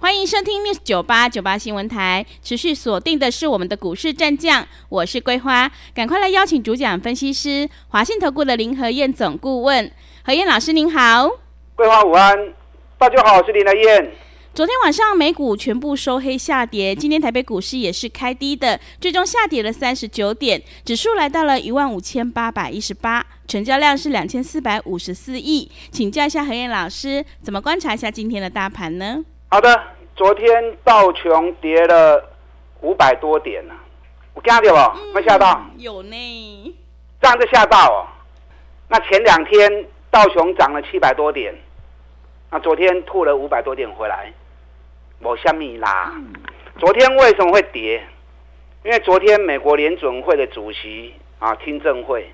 欢迎收听 News 九八九八新闻台，持续锁定的是我们的股市战将，我是桂花，赶快来邀请主讲分析师华信投顾的林和燕总顾问，何燕老师您好，桂花午安，大家好，我是林和燕。昨天晚上美股全部收黑下跌，今天台北股市也是开低的，最终下跌了三十九点，指数来到了一万五千八百一十八，成交量是两千四百五十四亿，请教一下何燕老师，怎么观察一下今天的大盘呢？好的，昨天道琼跌了五百多点呢，我吓到了，没吓到？有呢，这样就吓到哦。那前两天道琼涨了七百多点，那昨天吐了五百多点回来，我虾米啦？昨天为什么会跌？因为昨天美国联准会的主席啊听证会，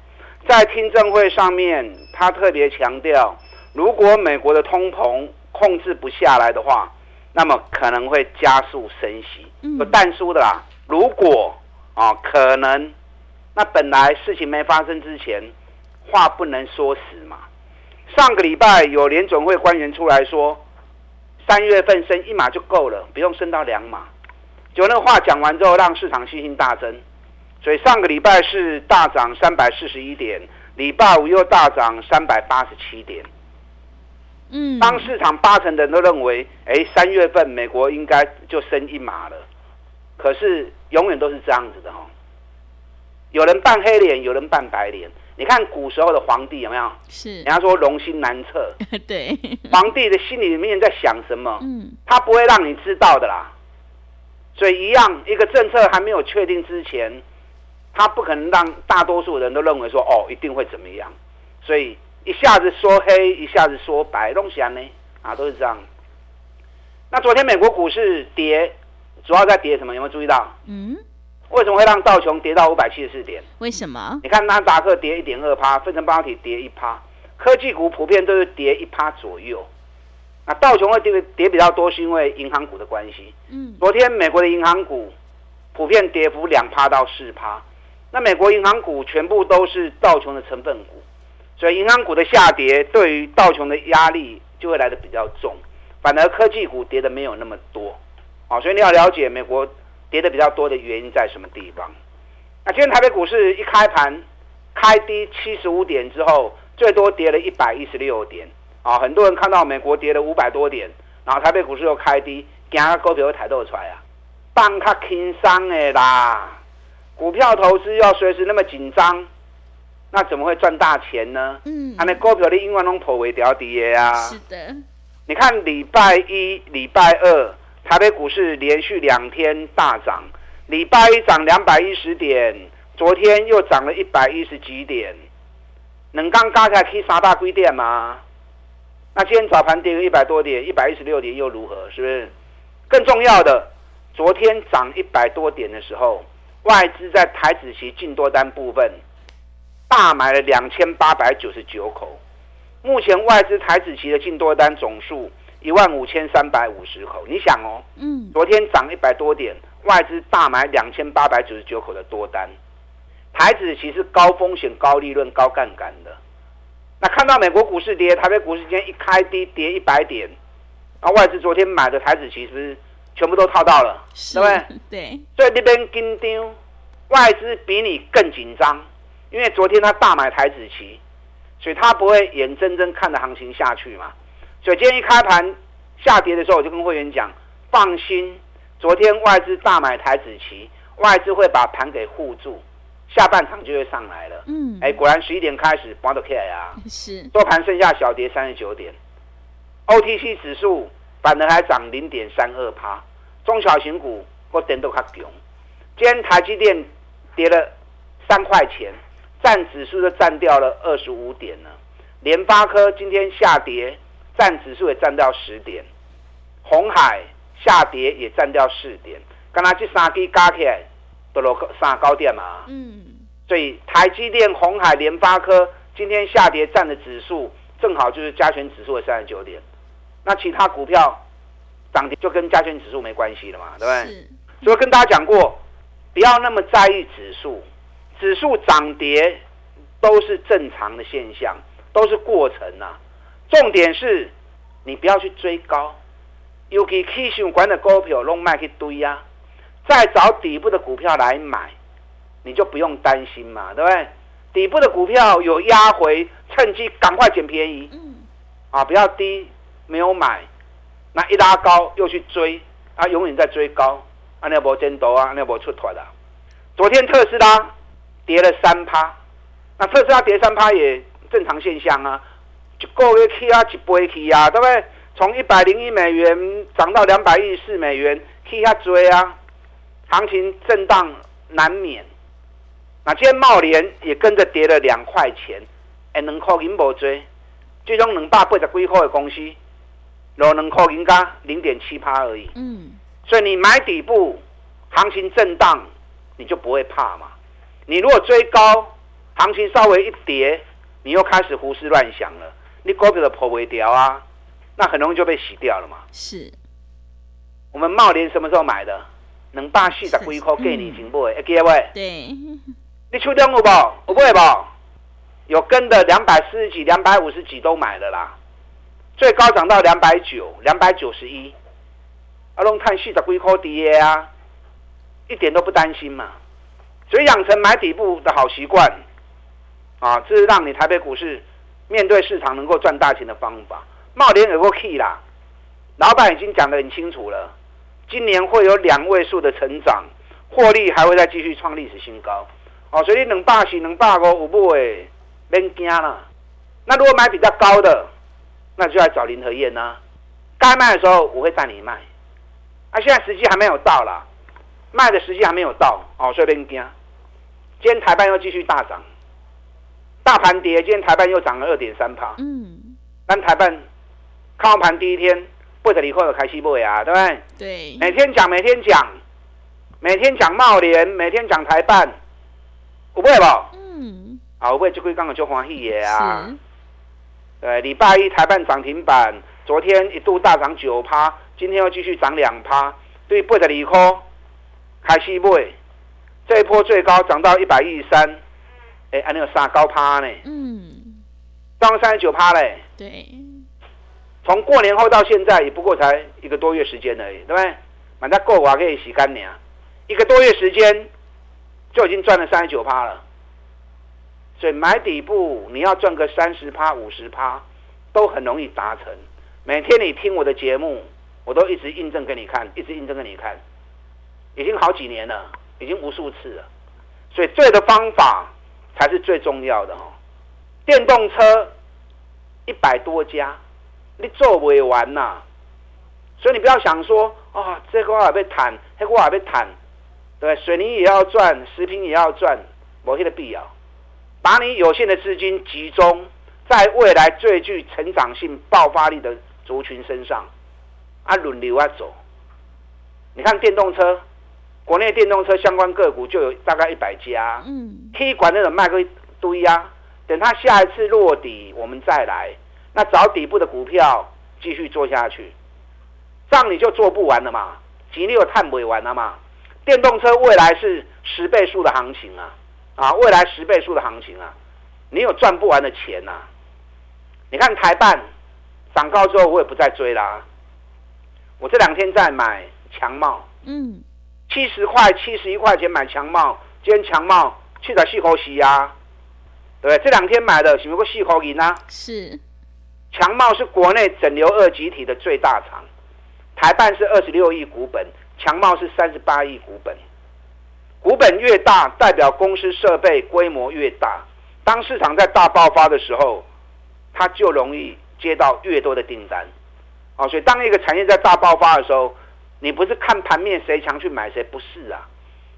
在听证会上面，他特别强调，如果美国的通膨控制不下来的话，那么可能会加速升息，不但输的啦。如果啊可能，那本来事情没发生之前，话不能说死嘛。上个礼拜有联准会官员出来说，三月份升一码就够了，不用升到两码。就那话讲完之后，让市场信心大增，所以上个礼拜是大涨三百四十一点，礼拜五又大涨三百八十七点。嗯，当市场八成的人都认为，哎，三月份美国应该就升一码了，可是永远都是这样子的哦。有人扮黑脸，有人扮白脸。你看古时候的皇帝有没有？是，人家说龙心难测。对，皇帝的心里面在想什么？嗯，他不会让你知道的啦。所以一样，一个政策还没有确定之前，他不可能让大多数人都认为说，哦，一定会怎么样。所以。一下子说黑，一下子说白，东西呢？啊，都是这样。那昨天美国股市跌，主要在跌什么？有没有注意到？嗯。为什么会让道琼跌到五百七十四点？为什么？你看纳斯达克跌一点二趴，分成半导体跌一趴，科技股普遍都是跌一趴左右。那道琼会跌跌比较多，是因为银行股的关系。嗯。昨天美国的银行股普遍跌幅两趴到四趴，那美国银行股全部都是道琼的成分股。所以银行股的下跌对于道琼的压力就会来得比较重，反而科技股跌的没有那么多，啊，所以你要了解美国跌的比较多的原因在什么地方。那今天台北股市一开盘开低七十五点之后，最多跌了一百一十六点，啊，很多人看到美国跌了五百多点，然后台北股市又开低，惊个股票抬都出来啊，放较轻松的啦，股票投资要随时那么紧张。那怎么会赚大钱呢？嗯，啊，那股票的英文拢破为掉底的啊。是的，你看礼拜一、礼拜二，台北股市连续两天大涨，礼拜一涨两百一十点，昨天又涨了一百一十几点，能刚加起来可以三大几点吗？那今天早盘跌个一百多点，一百一十六点又如何？是不是？更重要的，昨天涨一百多点的时候，外资在台指期净多单部分。大买了两千八百九十九口，目前外资台子期的净多单总数一万五千三百五十口。你想哦，嗯，昨天涨一百多点，外资大买两千八百九十九口的多单，台子期是高风险、高利润、高杠杆的。那看到美国股市跌，台北股市今天一开低跌一百点，那外资昨天买的台子期是不是全部都套到了？是对不对？对。所以那边紧张，外资比你更紧张。因为昨天他大买台子期，所以他不会眼睁睁看着行情下去嘛。所以今天一开盘下跌的时候，我就跟会员讲，放心，昨天外资大买台子期，外资会把盘给护住，下半场就会上来了。嗯，哎，果然十一点开始，盘都开啊，是，收盘剩下小跌三十九点，OTC 指数反而还涨零点三二趴，中小型股或点都较强。今天台积电跌了三块钱。占指数就占掉了二十五点了，联发科今天下跌，占指数也占掉十点，红海下跌也占掉四点，刚才这三支加起来都落三高点嘛，嗯，所以台积电、红海、联发科今天下跌占的指数，正好就是加权指数的三十九点。那其他股票涨跌就跟加权指数没关系了嘛，对不对？所以跟大家讲过，不要那么在意指数，指数涨跌都是正常的现象，都是过程啊。重点是你不要去追高，尤其气象管的股票拢卖去堆呀，再找底部的股票来买，你就不用担心嘛，对不对？底部的股票有压回，趁机赶快捡便宜，嗯，啊，不要低。没有买，那一拉高又去追，啊，永远在追高，啊，那波真多啊，那波出脱了。昨天特斯拉跌了三趴，那特斯拉跌三趴也正常现象啊，一个月起啊，一倍起啊，对不对？从一百零一美元涨到两百一十四美元，起下追啊，行情震荡难免。那今天贸联也跟着跌了两块钱，哎，两块银无追，最终两百八十几块的公司。落能扣人家零点七趴而已，嗯，所以你买底部，行情震荡，你就不会怕嘛。你如果追高，行情稍微一跌，你又开始胡思乱想了，你股票的破尾掉啊，那很容易就被洗掉了嘛。是，我们茂林什么时候买的？能把四十几块给你行不？会记得喂？对，你手中有不？有买不？有跟的两百四十几、两百五十几都买了啦。最高涨到两百九，两百九十一，阿龙看四十几块跌啊，一点都不担心嘛。所以养成买底部的好习惯，啊，这是让你台北股市面对市场能够赚大钱的方法。茂联有个 key 啦，老板已经讲得很清楚了，今年会有两位数的成长，获利还会再继续创历史新高。哦，所以你两百四、两百五有不会免惊啦。那如果买比较高的？那就要找林和燕呢，该卖的时候我会带你卖，啊，现在时机还没有到啦，卖的时机还没有到哦，所以别惊。今天台半又继续大涨，大盘跌，今天台半又涨了二点三趴。嗯，但台半开盘第一天，不得离开开西部啊，对不对？对。每天讲，每天讲，每天讲茂联，每天讲台半，有买无？嗯。啊，有买这几天就欢喜的啊。对，礼拜一台半涨停板，昨天一度大涨九趴，今天又继续涨两趴。对，八十二块开始买，这一波最高涨到一百一十三，哎，还有三高趴呢。嗯，涨三十九趴嘞。对，从过年后到现在也不过才一个多月时间而已，对不对？满在过完可以洗干净，一个多月时间就已经赚了三十九趴了。所以买底部，你要赚个三十趴、五十趴，都很容易达成。每天你听我的节目，我都一直印证给你看，一直印证给你看，已经好几年了，已经无数次了。所以对的方法才是最重要的哦。电动车一百多家，你做不完呐。所以你不要想说啊，这个我被谈，那个我被谈，对，水泥也要赚，食品也要赚，某些的必要。把你有限的资金集中在未来最具成长性、爆发力的族群身上，啊，轮流啊走。你看电动车，国内电动车相关个股就有大概一百家，嗯，可以管那种卖个一堆啊。等它下一次落底，我们再来，那找底部的股票继续做下去，账你就做不完了嘛，钱你又赚不完了嘛。电动车未来是十倍数的行情啊。啊，未来十倍数的行情啊，你有赚不完的钱呐、啊！你看台办涨高之后，我也不再追啦、啊。我这两天在买强茂，嗯，七十块、七十一块钱买强茂，今天强茂去找细口洗呀，对不对？这两天买的，是不是细口银啊？是。强茂是国内整流二极体的最大厂，台半是二十六亿股本，强茂是三十八亿股本。股本越大，代表公司设备规模越大。当市场在大爆发的时候，它就容易接到越多的订单。啊，所以当一个产业在大爆发的时候，你不是看盘面谁强去买谁，不是啊，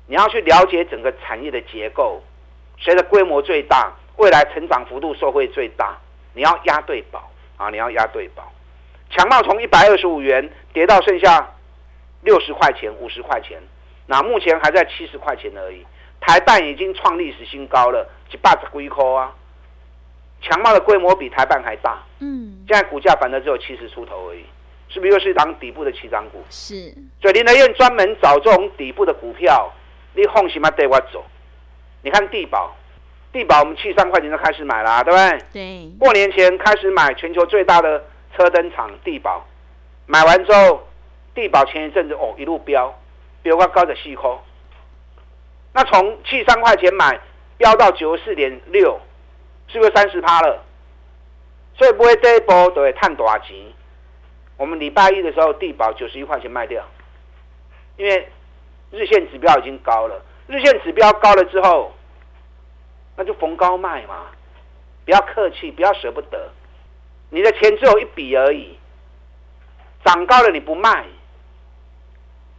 你要去了解整个产业的结构，谁的规模最大，未来成长幅度受惠最大，你要押对宝啊，你要押对宝。强茂从一百二十五元跌到剩下六十块钱、五十块钱。那目前还在七十块钱而已。台半已经创历史新高了，一百十几块啊，强茂的规模比台半还大。嗯，现在股价反正只有七十出头而已，是不是又是一档底部的起涨股？是。所以林德燕专门找这种底部的股票，你放心嘛带我走。你看地保，地保我们七三块钱就开始买了，对不对？对。过年前开始买，全球最大的车灯厂地保，买完之后，地保前一阵子哦一路飙，飙到高的细抠。那从七三块钱买，飙到九十四点六，是不是三十趴了？所以不会这一波对探多少钱？我们礼拜一的时候，地保九十一块钱卖掉，因为日线指标已经高了。日线指标高了之后，那就逢高卖嘛，不要客气，不要舍不得。你的钱只有一笔而已，涨高了你不卖，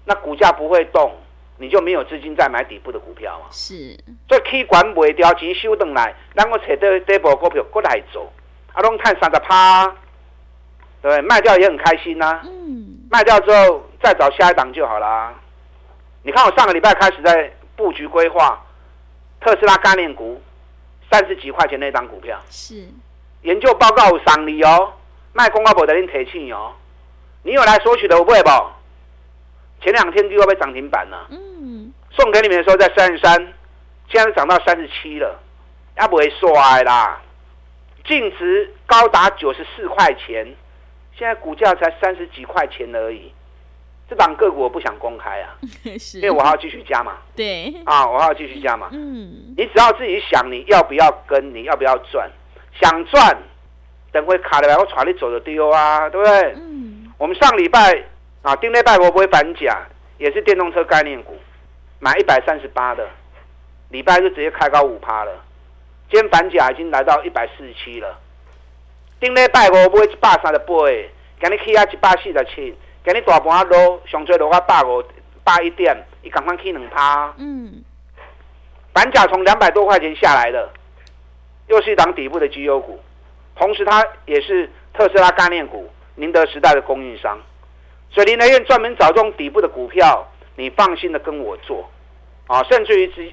那股价不会动，你就没有资金再买底部的股票嘛。是，所以起管卖掉钱收回来，然后找到底部股票过来做。阿龙看三十趴，对，卖掉也很开心呐、啊。嗯，卖掉之后再找下一档就好啦。你看我上个礼拜开始在布局规划特斯拉概念股，三十几块钱那档股票是研究报告赏你哦，卖公告不得您提醒哦。你有来索取的我不会不？前两天就要被涨停板了。嗯，送给你们的时候在三十三，现在涨到三十七了，也不会衰啦。净值高达九十四块钱，现在股价才三十几块钱而已。这档个股我不想公开啊，是因为我还要继续加嘛。对啊，我还要继续加嘛。嗯，你只要自己想你要不要跟，你要不要赚，想赚，等会卡了来我传你走的丢啊，对不对？嗯，我们上礼拜啊，丁内拜我不会反甲，也是电动车概念股，买一百三十八的，礼拜就直接开高五趴了。今天反甲已经来到一百四十七了，顶礼拜五买一百三十八，今日起啊一百四十七，今日大盘落，上最落啊百五百一点，伊赶快起两趴。嗯，板甲从两百多块钱下来了，又是一档底部的绩优股，同时它也是特斯拉概念股，宁德时代的供应商，所以林德燕专门找这种底部的股票，你放心的跟我做，啊，甚至于直。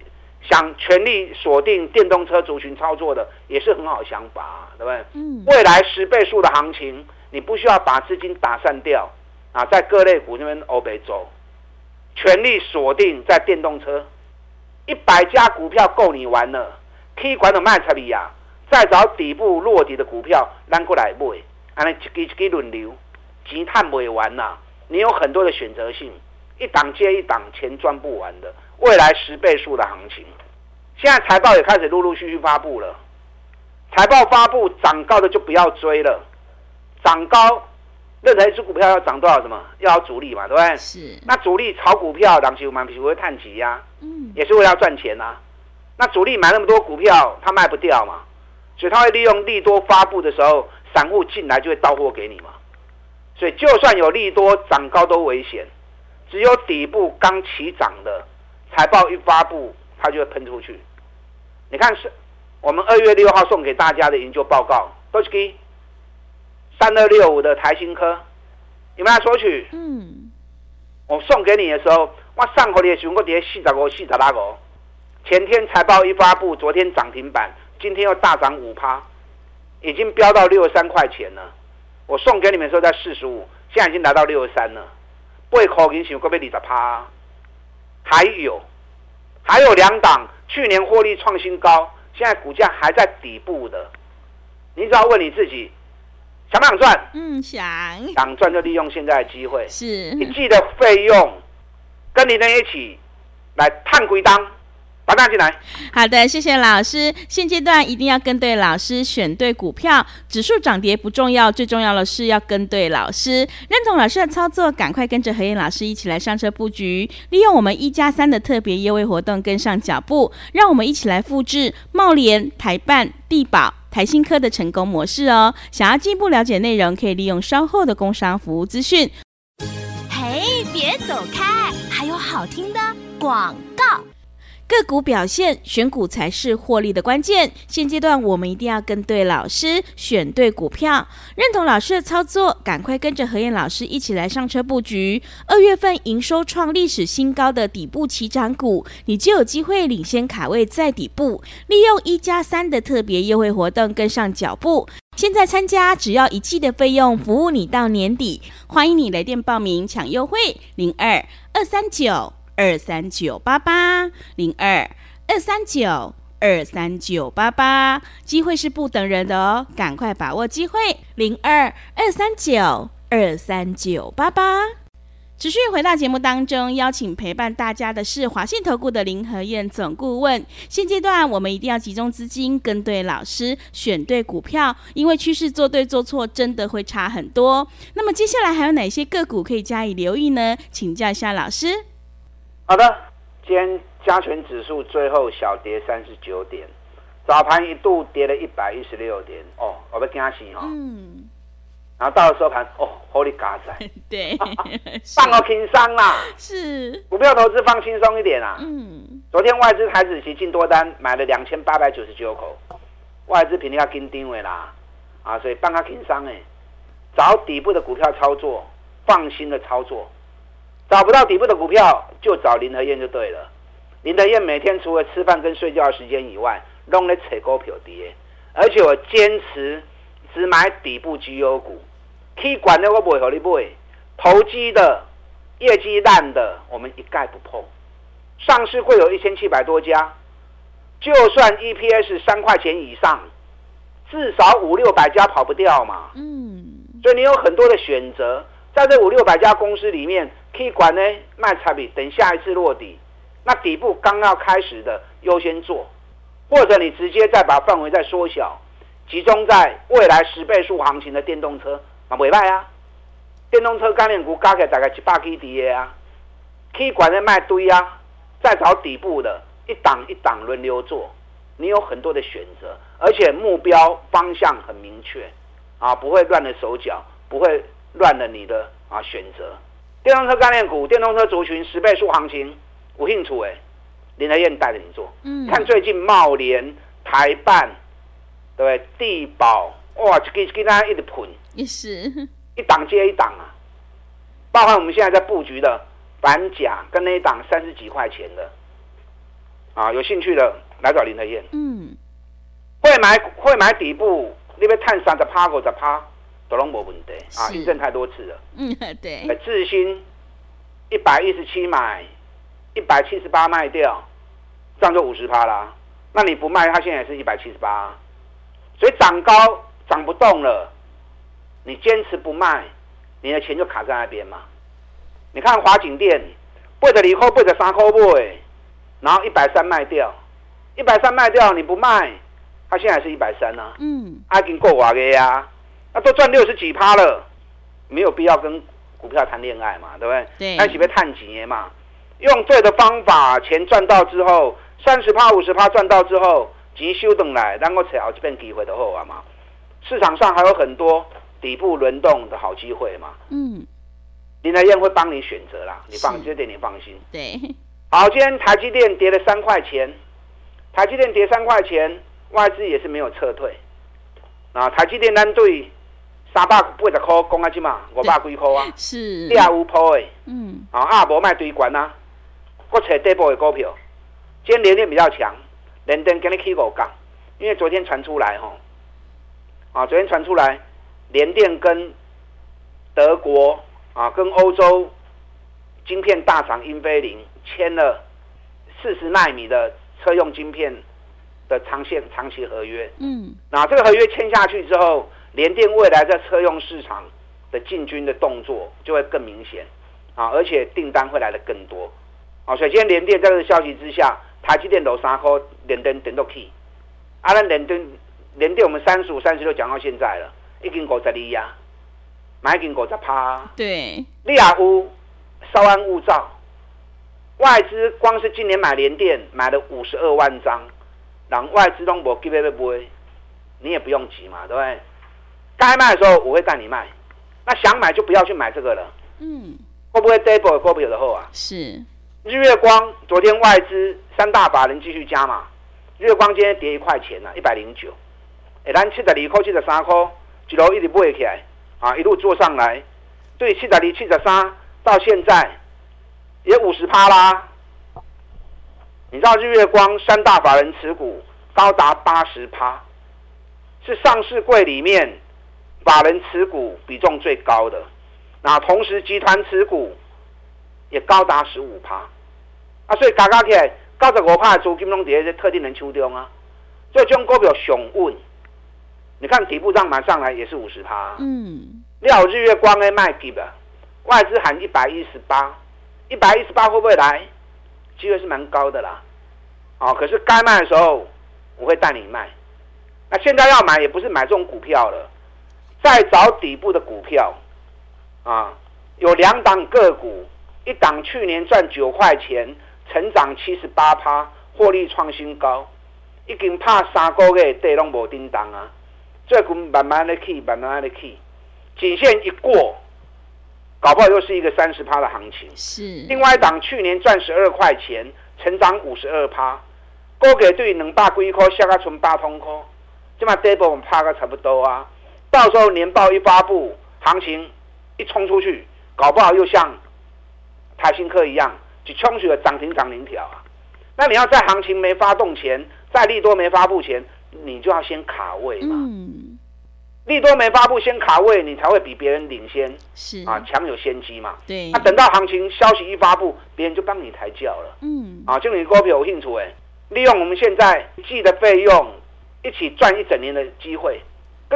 想全力锁定电动车族群操作的，也是很好的想法，对不对？嗯。未来十倍数的行情，你不需要把资金打散掉啊，在各类股那边欧北走，全力锁定在电动车，一百家股票够你玩了。K 管的卖车里呀，再找底部落底的股票，拉过来买，安尼一支一支轮流，钱赚不完呐。你有很多的选择性，一档接一档，钱赚不完的。未来十倍数的行情，现在财报也开始陆陆续续发布了。财报发布涨高的就不要追了，涨高，任何一只股票要涨多少什么，要有主力嘛，对不对？是。那主力炒股票，两期蛮皮会探底呀，嗯，也是为了要赚钱呐、啊。那主力买那么多股票，他卖不掉嘛，所以他会利用利多发布的时候，散户进来就会到货给你嘛。所以就算有利多涨高都危险，只有底部刚起涨的。财报一发布，它就会喷出去。你看，是我们二月六号送给大家的研究报告，都是给三二六五的台新科，你们来索取？嗯，我送给你的时候，我上回的时候我跌四十五、四十八个。前天财报一发布，昨天涨停板，今天又大涨五趴，已经飙到六十三块钱了。我送给你们的时候在四十五，现在已经来到六十三了，八块钱想过要二十趴。还有，还有两档去年获利创新高，现在股价还在底部的，你只要问你自己，想不想赚？嗯，想。想赚就利用现在的机会。是。你记得费用，跟你在一起来探归档。把大进来。好的，谢谢老师。现阶段一定要跟对老师，选对股票。指数涨跌不重要，最重要的是要跟对老师。认同老师的操作，赶快跟着何燕老师一起来上车布局，利用我们一加三的特别优惠活动跟上脚步。让我们一起来复制茂联、台办、地保、台新科的成功模式哦。想要进一步了解内容，可以利用稍后的工商服务资讯。嘿，别走开，还有好听的广告。个股表现，选股才是获利的关键。现阶段我们一定要跟对老师，选对股票，认同老师的操作，赶快跟着何燕老师一起来上车布局。二月份营收创历史新高的底部起涨股，你就有机会领先卡位在底部，利用一加三的特别优惠活动跟上脚步。现在参加只要一季的费用，服务你到年底。欢迎你来电报名抢优惠，零二二三九。二三九八八零二二三九二三九八八，机会是不等人的哦，赶快把握机会，零二二三九二三九八八。持续回到节目当中，邀请陪伴大家的是华信投顾的林和燕总顾问。现阶段我们一定要集中资金，跟对老师，选对股票，因为趋势做对做错真的会差很多。那么接下来还有哪些个股可以加以留意呢？请教一下老师。好的，今天加权指数最后小跌三十九点，早盘一度跌了一百一十六点，哦，我被惊醒哦。嗯。然后到了收盘，哦，Holy God 对，放个轻松啦。是。股票投资放轻松一点啊。嗯。昨天外资台子期进多单买了两千八百九十九口，外资肯定要跟定位啦，啊，所以放个轻松哎，找底部的股票操作，放心的操作。找不到底部的股票，就找林和燕就对了。林和燕每天除了吃饭跟睡觉的时间以外，拢在找股票跌，而且我坚持只买底部绩优股。可管的我不会和你买，投机的、业绩烂的，我们一概不碰。上市会有一千七百多家，就算 EPS 三块钱以上，至少五六百家跑不掉嘛。嗯，所以你有很多的选择，在这五六百家公司里面。K 管呢卖差别，等下一次落底，那底部刚要开始的优先做，或者你直接再把范围再缩小，集中在未来十倍数行情的电动车，那尾卖啊，电动车概念股加起来大概一百 K D A 啊，K 管呢卖堆啊，再找底部的一档一档轮流做，你有很多的选择，而且目标方向很明确啊，不会乱了手脚，不会乱了你的啊选择。电动车概念股、电动车族群十倍数行情，有兴趣哎，林德燕带着你做。嗯，看最近茂联、台办，对不对？地保哇，给给大家一直喷，也是 一档接一档啊。包含我们现在在布局的板甲跟那一档三十几块钱的，啊，有兴趣的来找林德燕。嗯，会买会买底部，那边探三十趴五十趴。都拢没问题啊！印证太多次了。嗯，对。智新一百一十七买，一百七十八卖掉，这样就五十趴啦。那你不卖，它现在也是一百七十八。所以涨高涨不动了，你坚持不卖，你的钱就卡在那边嘛。你看华景店，背着离后背着三块背，然后一百三卖掉，一百三卖掉你不卖，它现在是一百三啊。嗯，已经够瓦的呀。那都赚六十几趴了，没有必要跟股票谈恋爱嘛，对不对？对。那岂不探几年嘛？用对的方法，钱赚到之后，三十趴、五十趴赚到之后，急修等来，然后才好这边机会的后啊嘛。市场上还有很多底部轮动的好机会嘛。嗯。林来燕会帮你选择啦，你放这点你放心。对。好，今天台积电跌了三块钱，台积电跌三块钱，外资也是没有撤退。啊，台积电单对。三百八十块，讲啊，只嘛五百几块啊，是。第二五铺诶，嗯，啊，阿无卖堆管啊，我找底部的股票，今天连电比较强，连电跟你起五杠，因为昨天传出来吼，啊，昨天传出来，联电跟德国啊，跟欧洲晶片大厂英飞凌签了四十纳米的车用晶片的长线长期合约，嗯，那这个合约签下去之后。联电未来在车用市场的进军的动作就会更明显啊，而且订单会来的更多啊。所以今天联电在这个消息之下，台积电楼三颗联电点都起，啊，那联电联电我们三十五、三十六讲到现在了，已经五十二呀，买已经五十趴。对，利亚乌稍安勿躁，外资光是今年买联电买了五十二万张，让外资都无机会买，你也不用急嘛，对不对？该卖的时候我会带你卖，那想买就不要去买这个了。嗯，会不会 double 股票的后啊？是，日月光昨天外资三大法人继续加嘛，日月光今天跌一块钱了，一百零九。哎，咱七十二块、七十三块，一路一直买起来，啊，一路做上来，对，七十二、七十三到现在也五十趴啦。你知道日月光三大法人持股高达八十趴，是上市柜里面法人持股比重最高的。那同时集团持股也高达十五趴，啊，所以加加起来九十五趴的资金拢在这特定人手中啊，所以这种股票上稳。你看底部上买上来也是五十趴，嗯，料日月光的卖给的，外资喊一百一十八，一百一十八会不会来？机会是蛮高的啦，哦，可是该卖的时候我会带你卖，那现在要买也不是买这种股票了，再找底部的股票，啊，有两档个股，一档去年赚九块钱，成长七十八趴，获利创新高，已经怕三个月跌拢无叮当啊。最近慢慢的起，慢慢的起，颈线一过，搞不好又是一个三十趴的行情。是。另外一档去年赚十二块钱，成长五十二趴，高给对两百几块，下个存八通块，这嘛跌波我们趴个差不多啊。到时候年报一发布，行情一冲出去，搞不好又像台新科一样，就冲起了涨停涨停条啊。那你要在行情没发动前，在利多没发布前。你就要先卡位嘛，嗯，利多没发布，先卡位，你才会比别人领先，是啊，强有先机嘛。对，那、啊、等到行情消息一发布，别人就帮你抬轿了，嗯，啊，就你股票有兴趣哎，利用我们现在记的费用，一起赚一整年的机会。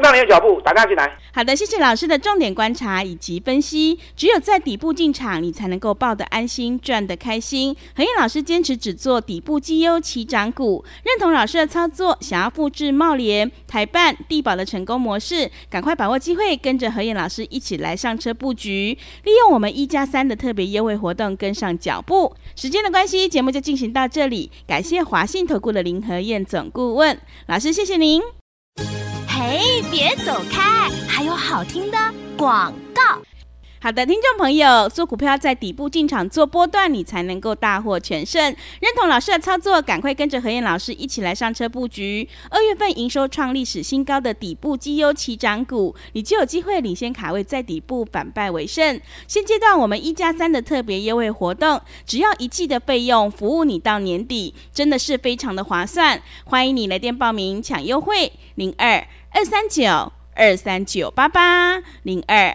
跟上你的脚步，打电话进来。好的，谢谢老师的重点观察以及分析。只有在底部进场，你才能够抱得安心，赚得开心。何燕老师坚持只做底部绩优起涨股，认同老师的操作，想要复制茂联、台办、地保的成功模式，赶快把握机会，跟着何燕老师一起来上车布局，利用我们一加三的特别优惠活动，跟上脚步。时间的关系，节目就进行到这里。感谢华信投顾的林和燕总顾问老师，谢谢您。嘿，别走开！还有好听的广告。好的，听众朋友，做股票在底部进场做波段，你才能够大获全胜。认同老师的操作，赶快跟着何燕老师一起来上车布局。二月份营收创历史新高的底部绩优起涨股，你就有机会领先卡位，在底部反败为胜。现阶段我们一加三的特别优惠活动，只要一季的费用，服务你到年底，真的是非常的划算。欢迎你来电报名抢优惠，零二二三九二三九八八零二。